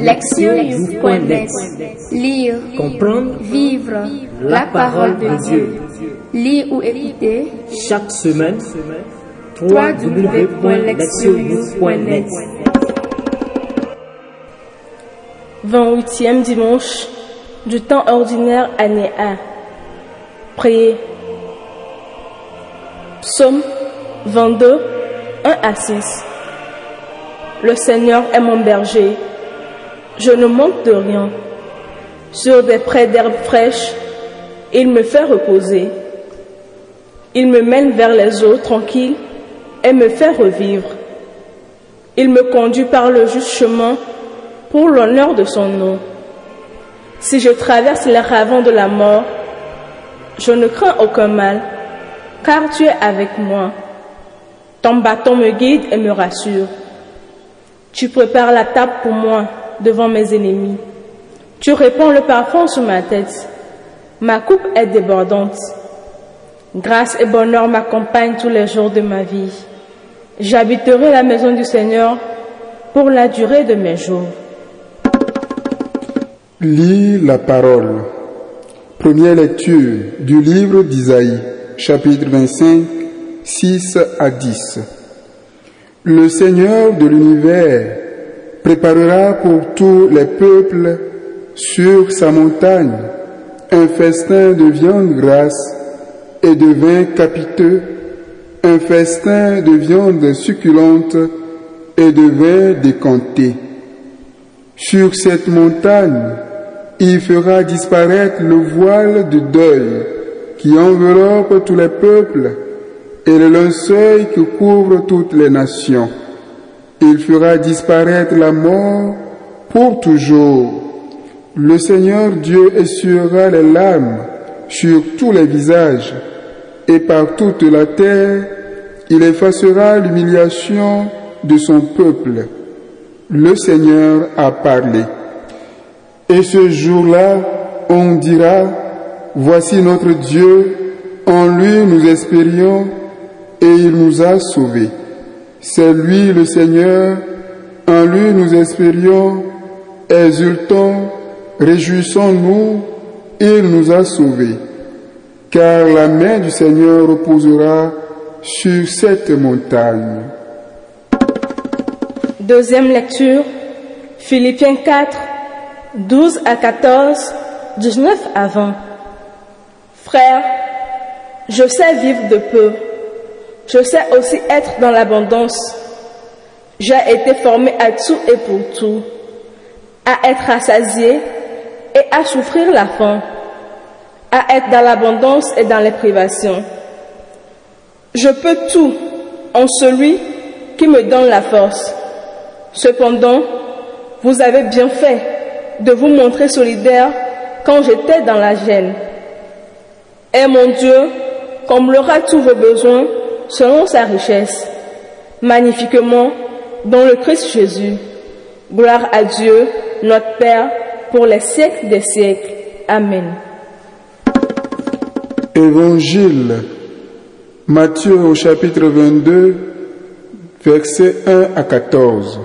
Lectionnews.net Lire, Comprendre, vivre la parole de Dieu. Lire ou écouter chaque semaine, www.lectionnews.net 28e dimanche du temps ordinaire année 1. Priez. Psaume 22, 1 à 6. Le Seigneur est mon berger. Je ne manque de rien. Sur des prés d'herbes fraîches, il me fait reposer. Il me mène vers les eaux tranquilles et me fait revivre. Il me conduit par le juste chemin pour l'honneur de son nom. Si je traverse les ravins de la mort, je ne crains aucun mal, car tu es avec moi. Ton bâton me guide et me rassure. Tu prépares la table pour moi devant mes ennemis. Tu répands le parfum sur ma tête. Ma coupe est débordante. Grâce et bonheur m'accompagnent tous les jours de ma vie. J'habiterai la maison du Seigneur pour la durée de mes jours. Lis la parole. Première lecture du livre d'Isaïe, chapitre 25, 6 à 10. Le Seigneur de l'univers préparera pour tous les peuples sur sa montagne un festin de viande grasse et de vin capiteux, un festin de viande succulente et de vin décanté. Sur cette montagne, il fera disparaître le voile de deuil qui enveloppe tous les peuples et le linceul qui couvre toutes les nations. Il fera disparaître la mort pour toujours. Le Seigneur Dieu essuiera les larmes sur tous les visages et par toute la terre, il effacera l'humiliation de son peuple. Le Seigneur a parlé. Et ce jour-là, on dira, voici notre Dieu, en lui nous espérions et il nous a sauvés. C'est lui le Seigneur, en lui nous espérions, exultons, réjouissons-nous, il nous a sauvés. Car la main du Seigneur reposera sur cette montagne. Deuxième lecture, Philippiens 4, 12 à 14, 19 à 20. Frères, je sais vivre de peu. Je sais aussi être dans l'abondance. J'ai été formé à tout et pour tout, à être rassasié et à souffrir la faim, à être dans l'abondance et dans les privations. Je peux tout en celui qui me donne la force. Cependant, vous avez bien fait de vous montrer solidaire quand j'étais dans la gêne. Et mon Dieu comblera tous vos besoins selon sa richesse, magnifiquement dans le Christ Jésus. Gloire à Dieu, notre Père, pour les siècles des siècles. Amen. Évangile Matthieu au chapitre 22, versets 1 à 14.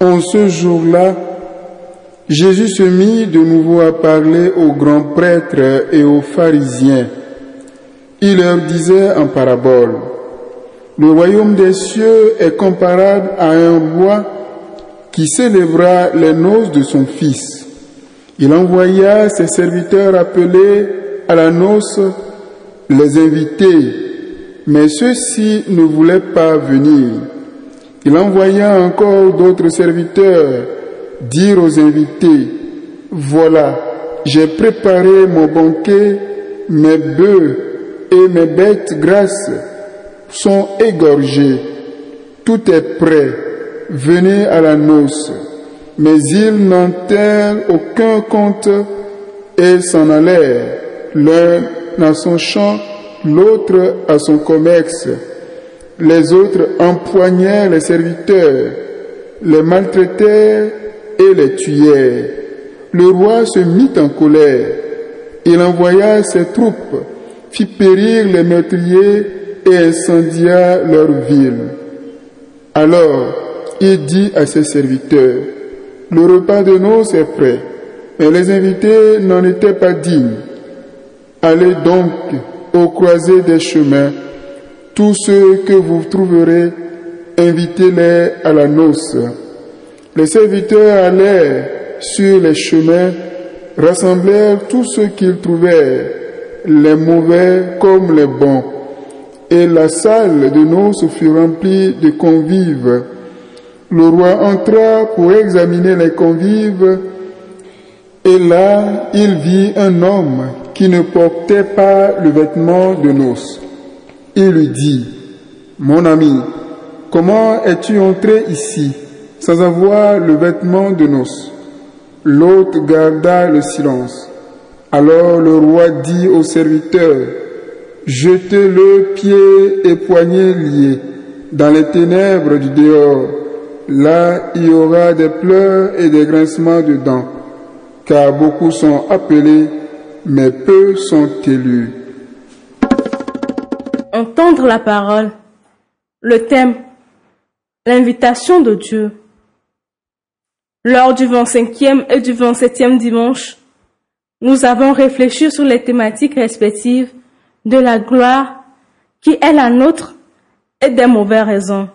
En ce jour-là, Jésus se mit de nouveau à parler aux grands prêtres et aux pharisiens. Il leur disait en parabole, le royaume des cieux est comparable à un roi qui célébra les noces de son fils. Il envoya ses serviteurs appelés à la noce les invités, mais ceux-ci ne voulaient pas venir. Il envoya encore d'autres serviteurs dire aux invités, voilà, j'ai préparé mon banquet, mes bœufs et mes bêtes grasses sont égorgés. Tout est prêt. Venez à la noce. Mais ils n'en tinrent aucun compte et s'en allèrent, l'un dans son champ, l'autre à son commerce. Les autres empoignèrent les serviteurs, les maltraitèrent et les tuèrent. Le roi se mit en colère. Il envoya ses troupes, fit périr les meurtriers et incendia leur ville. Alors il dit à ses serviteurs, Le repas de noces est prêt, mais les invités n'en étaient pas dignes. Allez donc au croisé des chemins. Tous ceux que vous trouverez, invitez-les à la noce. Les serviteurs allèrent sur les chemins, rassemblèrent tous ceux qu'ils trouvèrent, les mauvais comme les bons. Et la salle de noces fut remplie de convives. Le roi entra pour examiner les convives, et là il vit un homme qui ne portait pas le vêtement de noces. Il lui dit, Mon ami, comment es-tu entré ici sans avoir le vêtement de noces? L'autre garda le silence. Alors le roi dit au serviteur, Jetez-le pieds et poignets liés dans les ténèbres du dehors. Là, il y aura des pleurs et des grincements de dents, car beaucoup sont appelés mais peu sont élus. Entendre la parole. Le thème. L'invitation de Dieu. Lors du 25e et du 27e dimanche, nous avons réfléchi sur les thématiques respectives de la gloire qui est la nôtre et des mauvaises raisons.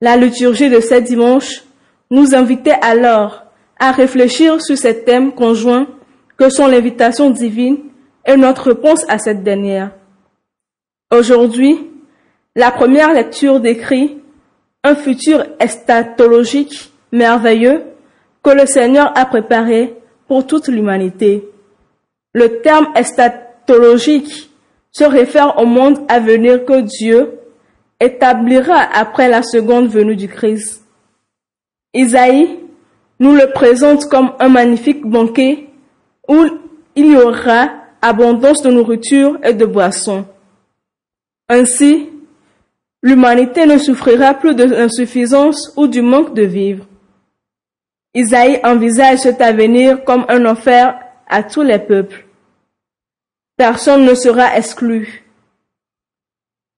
La liturgie de ce dimanche nous invitait alors à réfléchir sur ces thèmes conjoints que sont l'invitation divine et notre réponse à cette dernière. Aujourd'hui, la première lecture décrit un futur estatologique merveilleux que le Seigneur a préparé pour toute l'humanité. Le terme estatologique se réfère au monde à venir que Dieu établira après la seconde venue du Christ. Isaïe nous le présente comme un magnifique banquet où il y aura abondance de nourriture et de boissons. Ainsi, l'humanité ne souffrira plus de l'insuffisance ou du manque de vivre. Isaïe envisage cet avenir comme un enfer à tous les peuples. Personne ne sera exclu.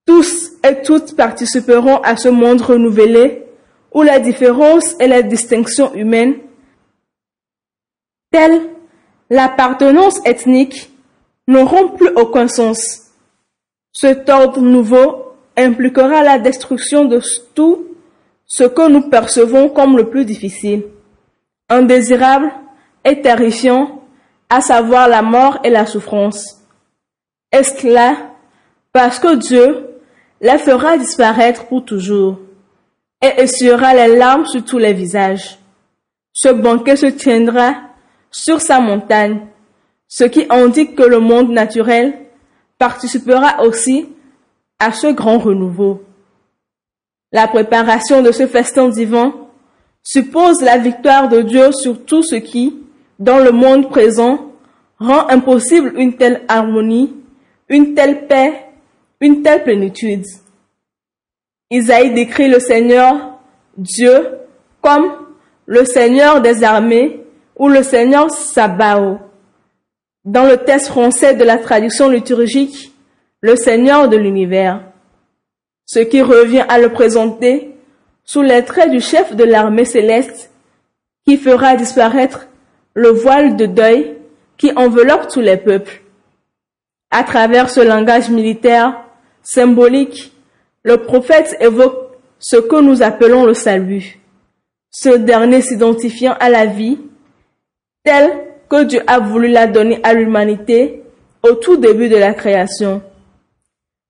Tous et toutes participeront à ce monde renouvelé où la différence et la distinction humaine, telles l'appartenance ethnique n'auront plus aucun sens. Cet ordre nouveau impliquera la destruction de tout ce que nous percevons comme le plus difficile, indésirable et terrifiant, à savoir la mort et la souffrance. Est-ce là parce que Dieu les fera disparaître pour toujours et essuiera les larmes sur tous les visages? Ce banquet se tiendra sur sa montagne, ce qui indique que le monde naturel participera aussi à ce grand renouveau. La préparation de ce festin divin suppose la victoire de Dieu sur tout ce qui, dans le monde présent, rend impossible une telle harmonie, une telle paix, une telle plénitude. Isaïe décrit le Seigneur, Dieu, comme le Seigneur des armées ou le Seigneur Sabao. Dans le texte français de la traduction liturgique, le Seigneur de l'univers. Ce qui revient à le présenter sous les traits du chef de l'armée céleste qui fera disparaître le voile de deuil qui enveloppe tous les peuples. À travers ce langage militaire symbolique, le prophète évoque ce que nous appelons le salut, ce dernier s'identifiant à la vie telle que Dieu a voulu la donner à l'humanité au tout début de la création.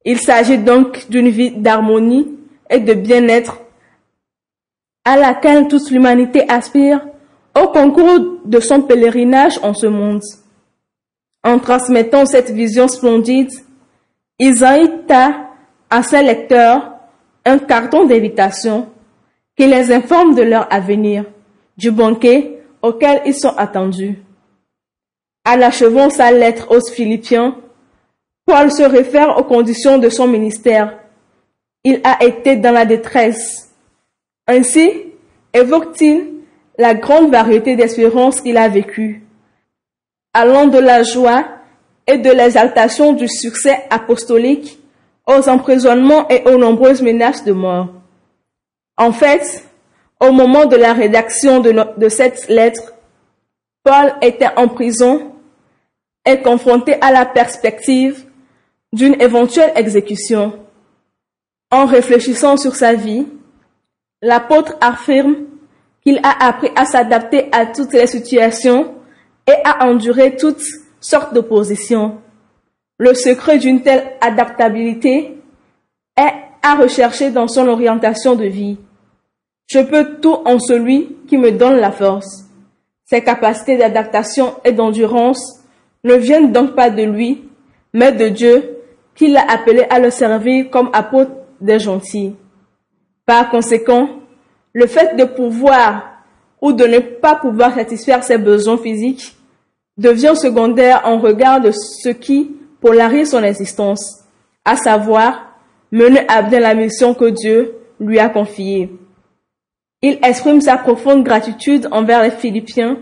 Il s'agit donc d'une vie d'harmonie et de bien-être à laquelle toute l'humanité aspire au concours de son pèlerinage en ce monde. En transmettant cette vision splendide, Isaïe t'a à ses lecteurs un carton d'invitation qui les informe de leur avenir, du banquet auxquels ils sont attendus. En achevant sa lettre aux Philippiens, Paul se réfère aux conditions de son ministère. Il a été dans la détresse. Ainsi, évoque-t-il la grande variété d'espérances qu'il a vécues, allant de la joie et de l'exaltation du succès apostolique aux emprisonnements et aux nombreuses menaces de mort. En fait, Au moment de la rédaction de, de cette lettre, Paul était en prison et confronté à la perspective d'une éventuelle exécution. En réfléchissant sur sa vie, l'apôtre affirme qu'il a appris à s'adapter à toutes les situations et à endurer toutes sortes d'oppositions. Le secret d'une telle adaptabilité est à rechercher dans son orientation de vie. Je peux tout en celui qui me donne la force. Ses capacités d'adaptation et d'endurance ne viennent donc pas de lui, mais de Dieu qui l'a appelé à le servir comme apôtre des gentils. Par conséquent, le fait de pouvoir ou de ne pas pouvoir satisfaire ses besoins physiques devient secondaire en regard de ce qui polarise son existence, à savoir mener à bien la mission que Dieu lui a confiée. Il exprime sa profonde gratitude envers les Philippiens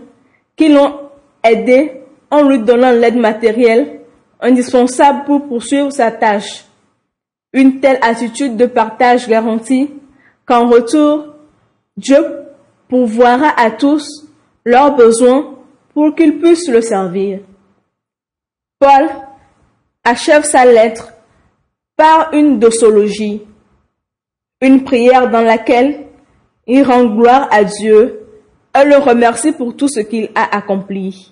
qui l'ont aidé en lui donnant l'aide matérielle indispensable pour poursuivre sa tâche. Une telle attitude de partage garantit qu'en retour, Dieu pourvoira à tous leurs besoins pour qu'ils puissent le servir. Paul achève sa lettre par une doxologie, une prière dans laquelle il rend gloire à Dieu et le remercie pour tout ce qu'il a accompli.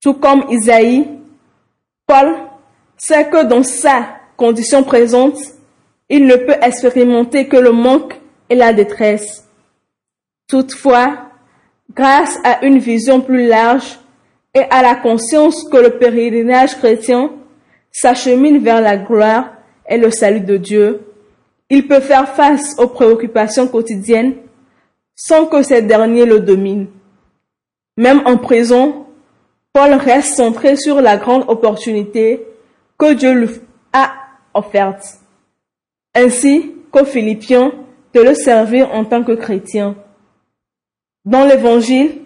Tout comme Isaïe, Paul sait que dans sa condition présente, il ne peut expérimenter que le manque et la détresse. Toutefois, grâce à une vision plus large et à la conscience que le pèlerinage chrétien s'achemine vers la gloire et le salut de Dieu, il peut faire face aux préoccupations quotidiennes sans que ces derniers le dominent. Même en prison, Paul reste centré sur la grande opportunité que Dieu lui a offerte, ainsi qu'aux Philippiens de le servir en tant que chrétien. Dans l'Évangile,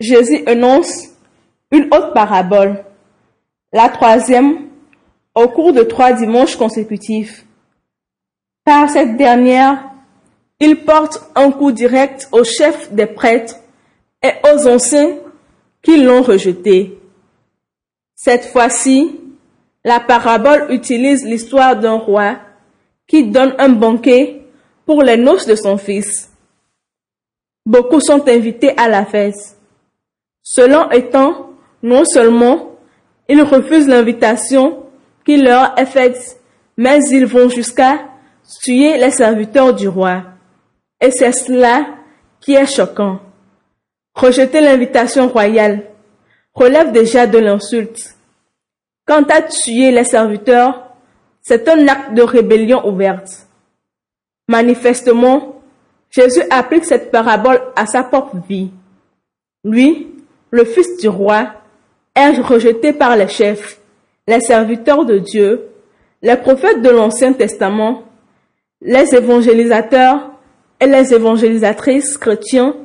Jésus énonce une autre parabole, la troisième, au cours de trois dimanches consécutifs. Par cette dernière, il porte un coup direct au chef des prêtres et aux anciens qui l'ont rejeté. Cette fois-ci, la parabole utilise l'histoire d'un roi qui donne un banquet pour les noces de son fils. Beaucoup sont invités à la fête. Cela étant, non seulement ils refusent l'invitation qui leur est faite, mais ils vont jusqu'à tuer les serviteurs du roi. Et c'est cela qui est choquant. Rejeter l'invitation royale relève déjà de l'insulte. Quant à tuer les serviteurs, c'est un acte de rébellion ouverte. Manifestement, Jésus applique cette parabole à sa propre vie. Lui, le fils du roi, est rejeté par les chefs, les serviteurs de Dieu, les prophètes de l'Ancien Testament, les évangélisateurs et les évangélisatrices chrétiens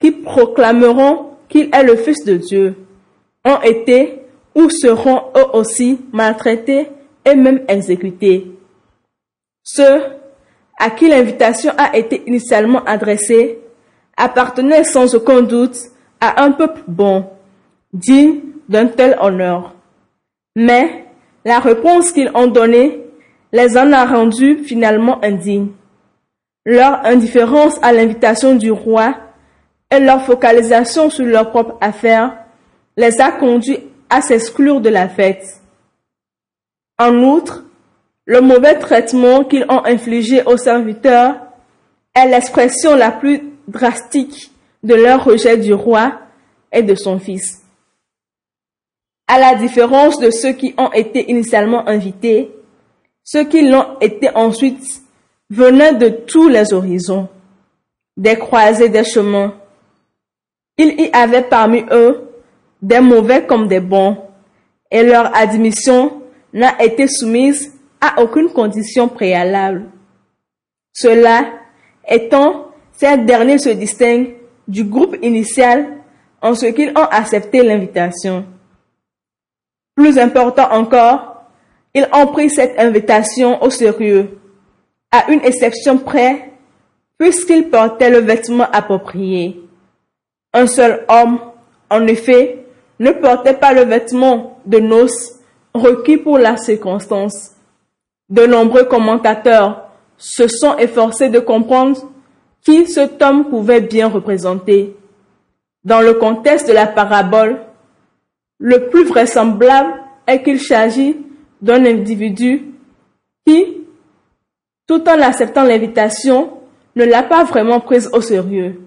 qui proclameront qu'il est le Fils de Dieu, ont été ou seront eux aussi maltraités et même exécutés. Ceux à qui l'invitation a été initialement adressée appartenaient sans aucun doute à un peuple bon, digne d'un tel honneur. Mais la réponse qu'ils ont donnée les en a rendus finalement indignes. Leur indifférence à l'invitation du roi et leur focalisation sur leurs propres affaires les a conduits à s'exclure de la fête. En outre, le mauvais traitement qu'ils ont infligé aux serviteurs est l'expression la plus drastique de leur rejet du roi et de son fils. À la différence de ceux qui ont été initialement invités, ceux qui l'ont été ensuite venaient de tous les horizons, des croisées des chemins. Il y avait parmi eux des mauvais comme des bons, et leur admission n'a été soumise à aucune condition préalable. Cela étant, ces derniers se distinguent du groupe initial en ce qu'ils ont accepté l'invitation. Plus important encore, ils ont pris cette invitation au sérieux, à une exception près, puisqu'il portait le vêtement approprié. Un seul homme, en effet, ne portait pas le vêtement de noces requis pour la circonstance. De nombreux commentateurs se sont efforcés de comprendre qui cet homme pouvait bien représenter. Dans le contexte de la parabole, le plus vraisemblable est qu'il s'agit d'un individu qui, tout en acceptant l'invitation, ne l'a pas vraiment prise au sérieux.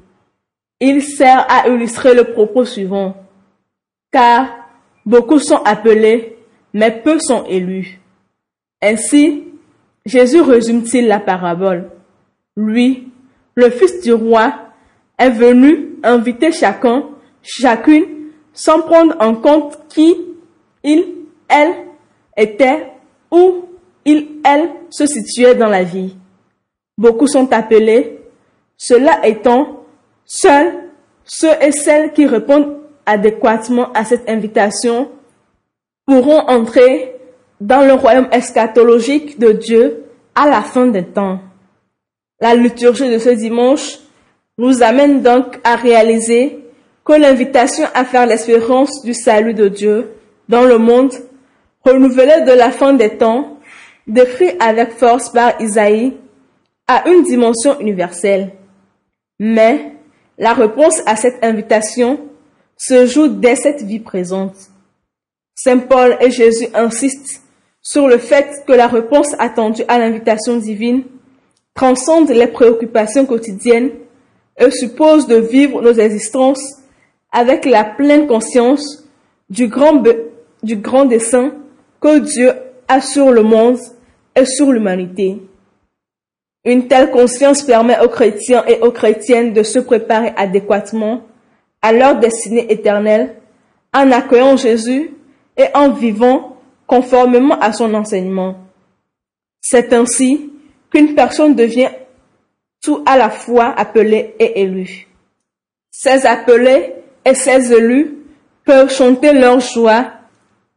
Il sert à illustrer le propos suivant. Car beaucoup sont appelés, mais peu sont élus. Ainsi, Jésus résume-t-il la parabole? Lui, le Fils du roi, est venu inviter chacun, chacune, sans prendre en compte qui il, elle était, où il, elle se situait dans la vie. Beaucoup sont appelés, cela étant, seuls ceux et celles qui répondent adéquatement à cette invitation pourront entrer dans le royaume eschatologique de Dieu à la fin des temps. La liturgie de ce dimanche nous amène donc à réaliser que l'invitation à faire l'espérance du salut de Dieu dans le monde, renouvelée de la fin des temps, décrit avec force par Isaïe, a une dimension universelle. Mais la réponse à cette invitation se joue dès cette vie présente. Saint Paul et Jésus insistent sur le fait que la réponse attendue à l'invitation divine transcende les préoccupations quotidiennes et suppose de vivre nos existences avec la pleine conscience du grand, du grand dessein que Dieu a sur le monde et sur l'humanité. Une telle conscience permet aux chrétiens et aux chrétiennes de se préparer adéquatement à leur destinée éternelle en accueillant Jésus et en vivant conformément à son enseignement. C'est ainsi qu'une personne devient tout à la fois appelé et élu. Ces appelés et ces élus peuvent chanter leur joie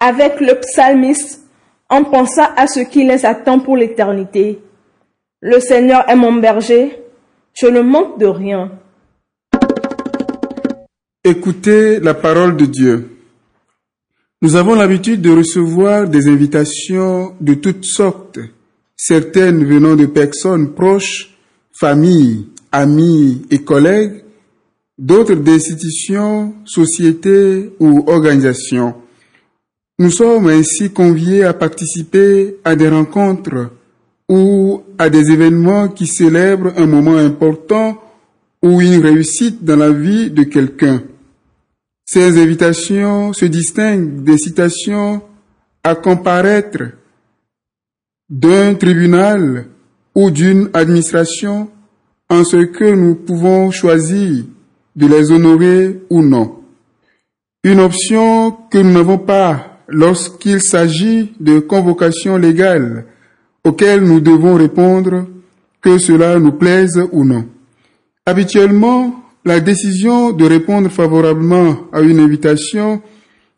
avec le psalmiste en pensant à ce qui les attend pour l'éternité. Le Seigneur est mon berger, je ne manque de rien. Écoutez la parole de Dieu. Nous avons l'habitude de recevoir des invitations de toutes sortes, certaines venant de personnes proches, familles, amis et collègues, d'autres d'institutions, sociétés ou organisations. Nous sommes ainsi conviés à participer à des rencontres ou à des événements qui célèbrent un moment important ou une réussite dans la vie de quelqu'un. Ces invitations se distinguent des citations à comparaître d'un tribunal ou d'une administration en ce que nous pouvons choisir de les honorer ou non. Une option que nous n'avons pas lorsqu'il s'agit de convocations légales auxquelles nous devons répondre que cela nous plaise ou non. Habituellement, la décision de répondre favorablement à une invitation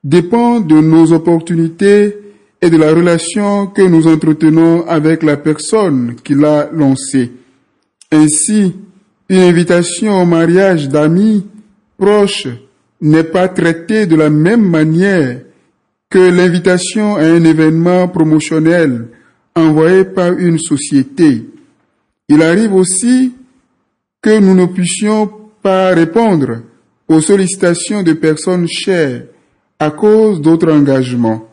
dépend de nos opportunités et de la relation que nous entretenons avec la personne qui l'a lancée. Ainsi, une invitation au mariage d'amis proches n'est pas traitée de la même manière que l'invitation à un événement promotionnel envoyé par une société. Il arrive aussi que nous ne puissions pas répondre aux sollicitations de personnes chères à cause d'autres engagements.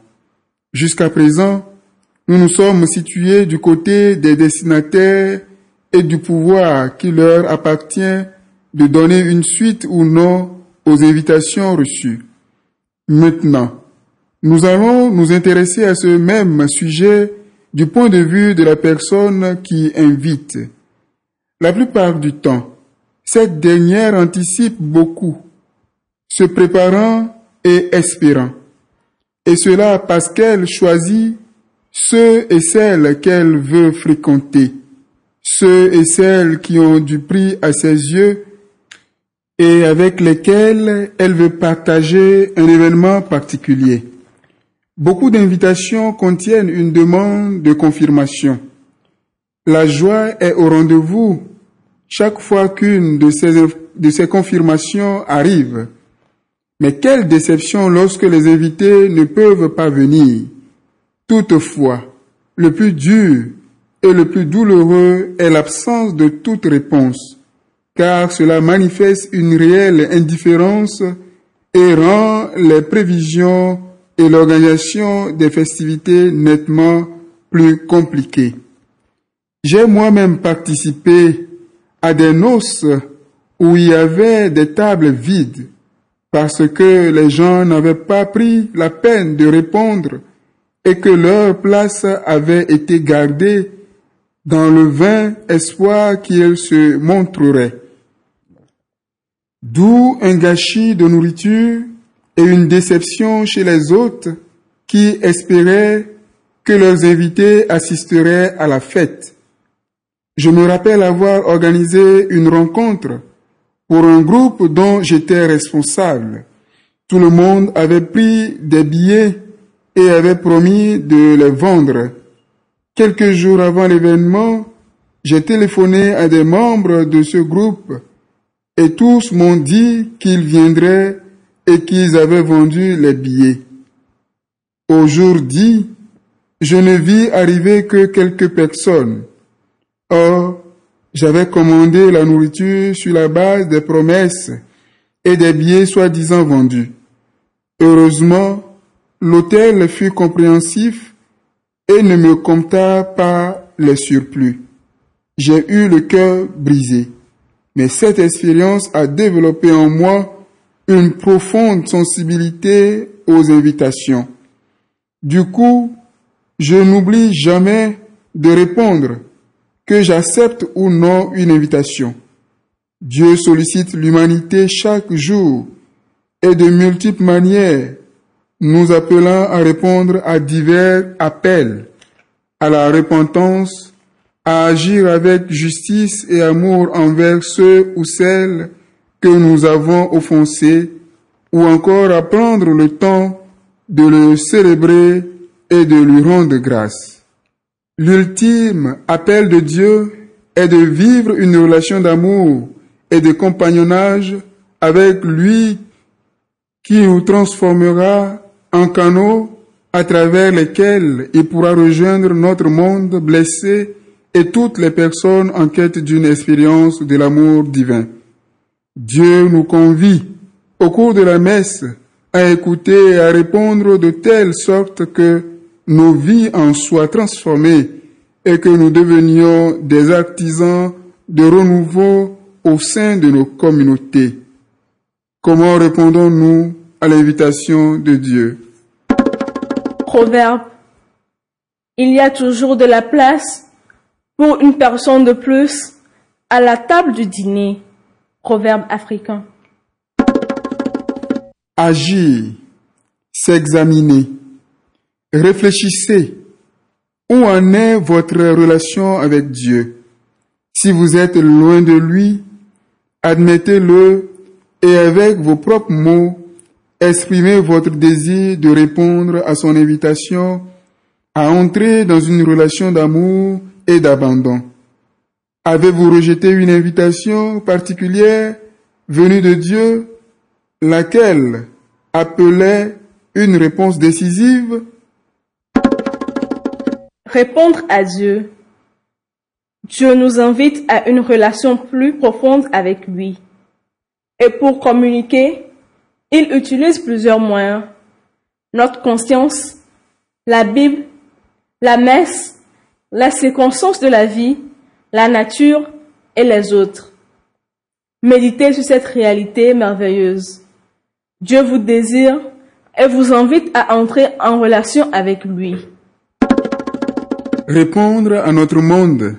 Jusqu'à présent, nous nous sommes situés du côté des destinataires et du pouvoir qui leur appartient de donner une suite ou non aux invitations reçues. Maintenant, nous allons nous intéresser à ce même sujet du point de vue de la personne qui invite. La plupart du temps, cette dernière anticipe beaucoup, se préparant et espérant. Et cela parce qu'elle choisit ceux et celles qu'elle veut fréquenter, ceux et celles qui ont du prix à ses yeux et avec lesquels elle veut partager un événement particulier. Beaucoup d'invitations contiennent une demande de confirmation. La joie est au rendez-vous chaque fois qu'une de ces, de ces confirmations arrive. Mais quelle déception lorsque les invités ne peuvent pas venir. Toutefois, le plus dur et le plus douloureux est l'absence de toute réponse, car cela manifeste une réelle indifférence et rend les prévisions et l'organisation des festivités nettement plus compliquées. J'ai moi-même participé à des noces où il y avait des tables vides parce que les gens n'avaient pas pris la peine de répondre et que leur place avait été gardée dans le vain espoir qu'ils se montreraient. D'où un gâchis de nourriture et une déception chez les hôtes qui espéraient que leurs invités assisteraient à la fête. Je me rappelle avoir organisé une rencontre pour un groupe dont j'étais responsable. Tout le monde avait pris des billets et avait promis de les vendre. Quelques jours avant l'événement, j'ai téléphoné à des membres de ce groupe et tous m'ont dit qu'ils viendraient et qu'ils avaient vendu les billets. Au jour dit, je ne vis arriver que quelques personnes. Or, j'avais commandé la nourriture sur la base des promesses et des billets soi-disant vendus. Heureusement, l'hôtel fut compréhensif et ne me compta pas les surplus. J'ai eu le cœur brisé, mais cette expérience a développé en moi une profonde sensibilité aux invitations. Du coup, je n'oublie jamais de répondre que j'accepte ou non une invitation. Dieu sollicite l'humanité chaque jour et de multiples manières, nous appelant à répondre à divers appels, à la repentance, à agir avec justice et amour envers ceux ou celles que nous avons offensés, ou encore à prendre le temps de le célébrer et de lui rendre grâce. L'ultime appel de Dieu est de vivre une relation d'amour et de compagnonnage avec lui qui nous transformera en canaux à travers lesquels il pourra rejoindre notre monde blessé et toutes les personnes en quête d'une expérience de l'amour divin. Dieu nous convie au cours de la messe à écouter et à répondre de telle sorte que nos vies en soient transformées et que nous devenions des artisans de renouveau au sein de nos communautés. Comment répondons-nous à l'invitation de Dieu? Proverbe. Il y a toujours de la place pour une personne de plus à la table du dîner. Proverbe africain. Agir, s'examiner. Réfléchissez. Où en est votre relation avec Dieu? Si vous êtes loin de lui, admettez-le et avec vos propres mots, exprimez votre désir de répondre à son invitation à entrer dans une relation d'amour et d'abandon. Avez-vous rejeté une invitation particulière venue de Dieu, laquelle appelait une réponse décisive? Répondre à Dieu. Dieu nous invite à une relation plus profonde avec lui. Et pour communiquer, il utilise plusieurs moyens. Notre conscience, la Bible, la messe, la circonstance de la vie, la nature et les autres. Méditez sur cette réalité merveilleuse. Dieu vous désire et vous invite à entrer en relation avec lui répondre à notre monde.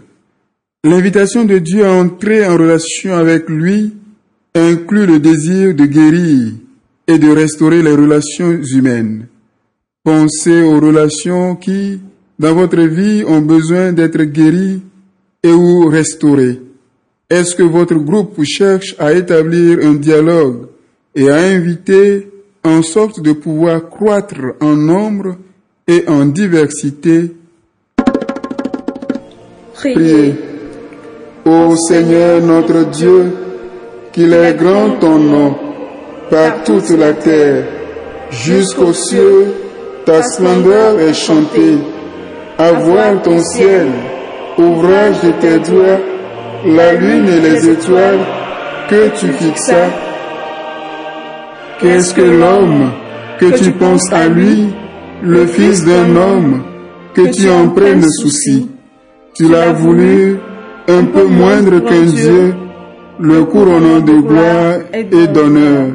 L'invitation de Dieu à entrer en relation avec lui inclut le désir de guérir et de restaurer les relations humaines. Pensez aux relations qui, dans votre vie, ont besoin d'être guéries et ou restaurées. Est-ce que votre groupe cherche à établir un dialogue et à inviter en sorte de pouvoir croître en nombre et en diversité Priez. Ô Seigneur notre Dieu, qu'il est grand ton nom, par toute la terre, jusqu'aux cieux, ta splendeur est chantée. À voir ton ciel, ouvrage de tes doigts, la lune et les étoiles que tu fixas. Qu'est-ce que l'homme que tu penses à lui, le fils d'un homme, que tu en prennes souci. Tu l'as voulu un peu moindre qu'un Dieu, le couronnant de gloire et d'honneur.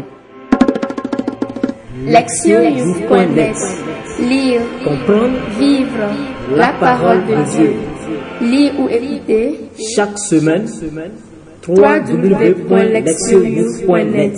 Lectionnews.net Lire, Comprendre vivre la parole de Dieu. Lire ou écouter chaque semaine www.lectionnews.net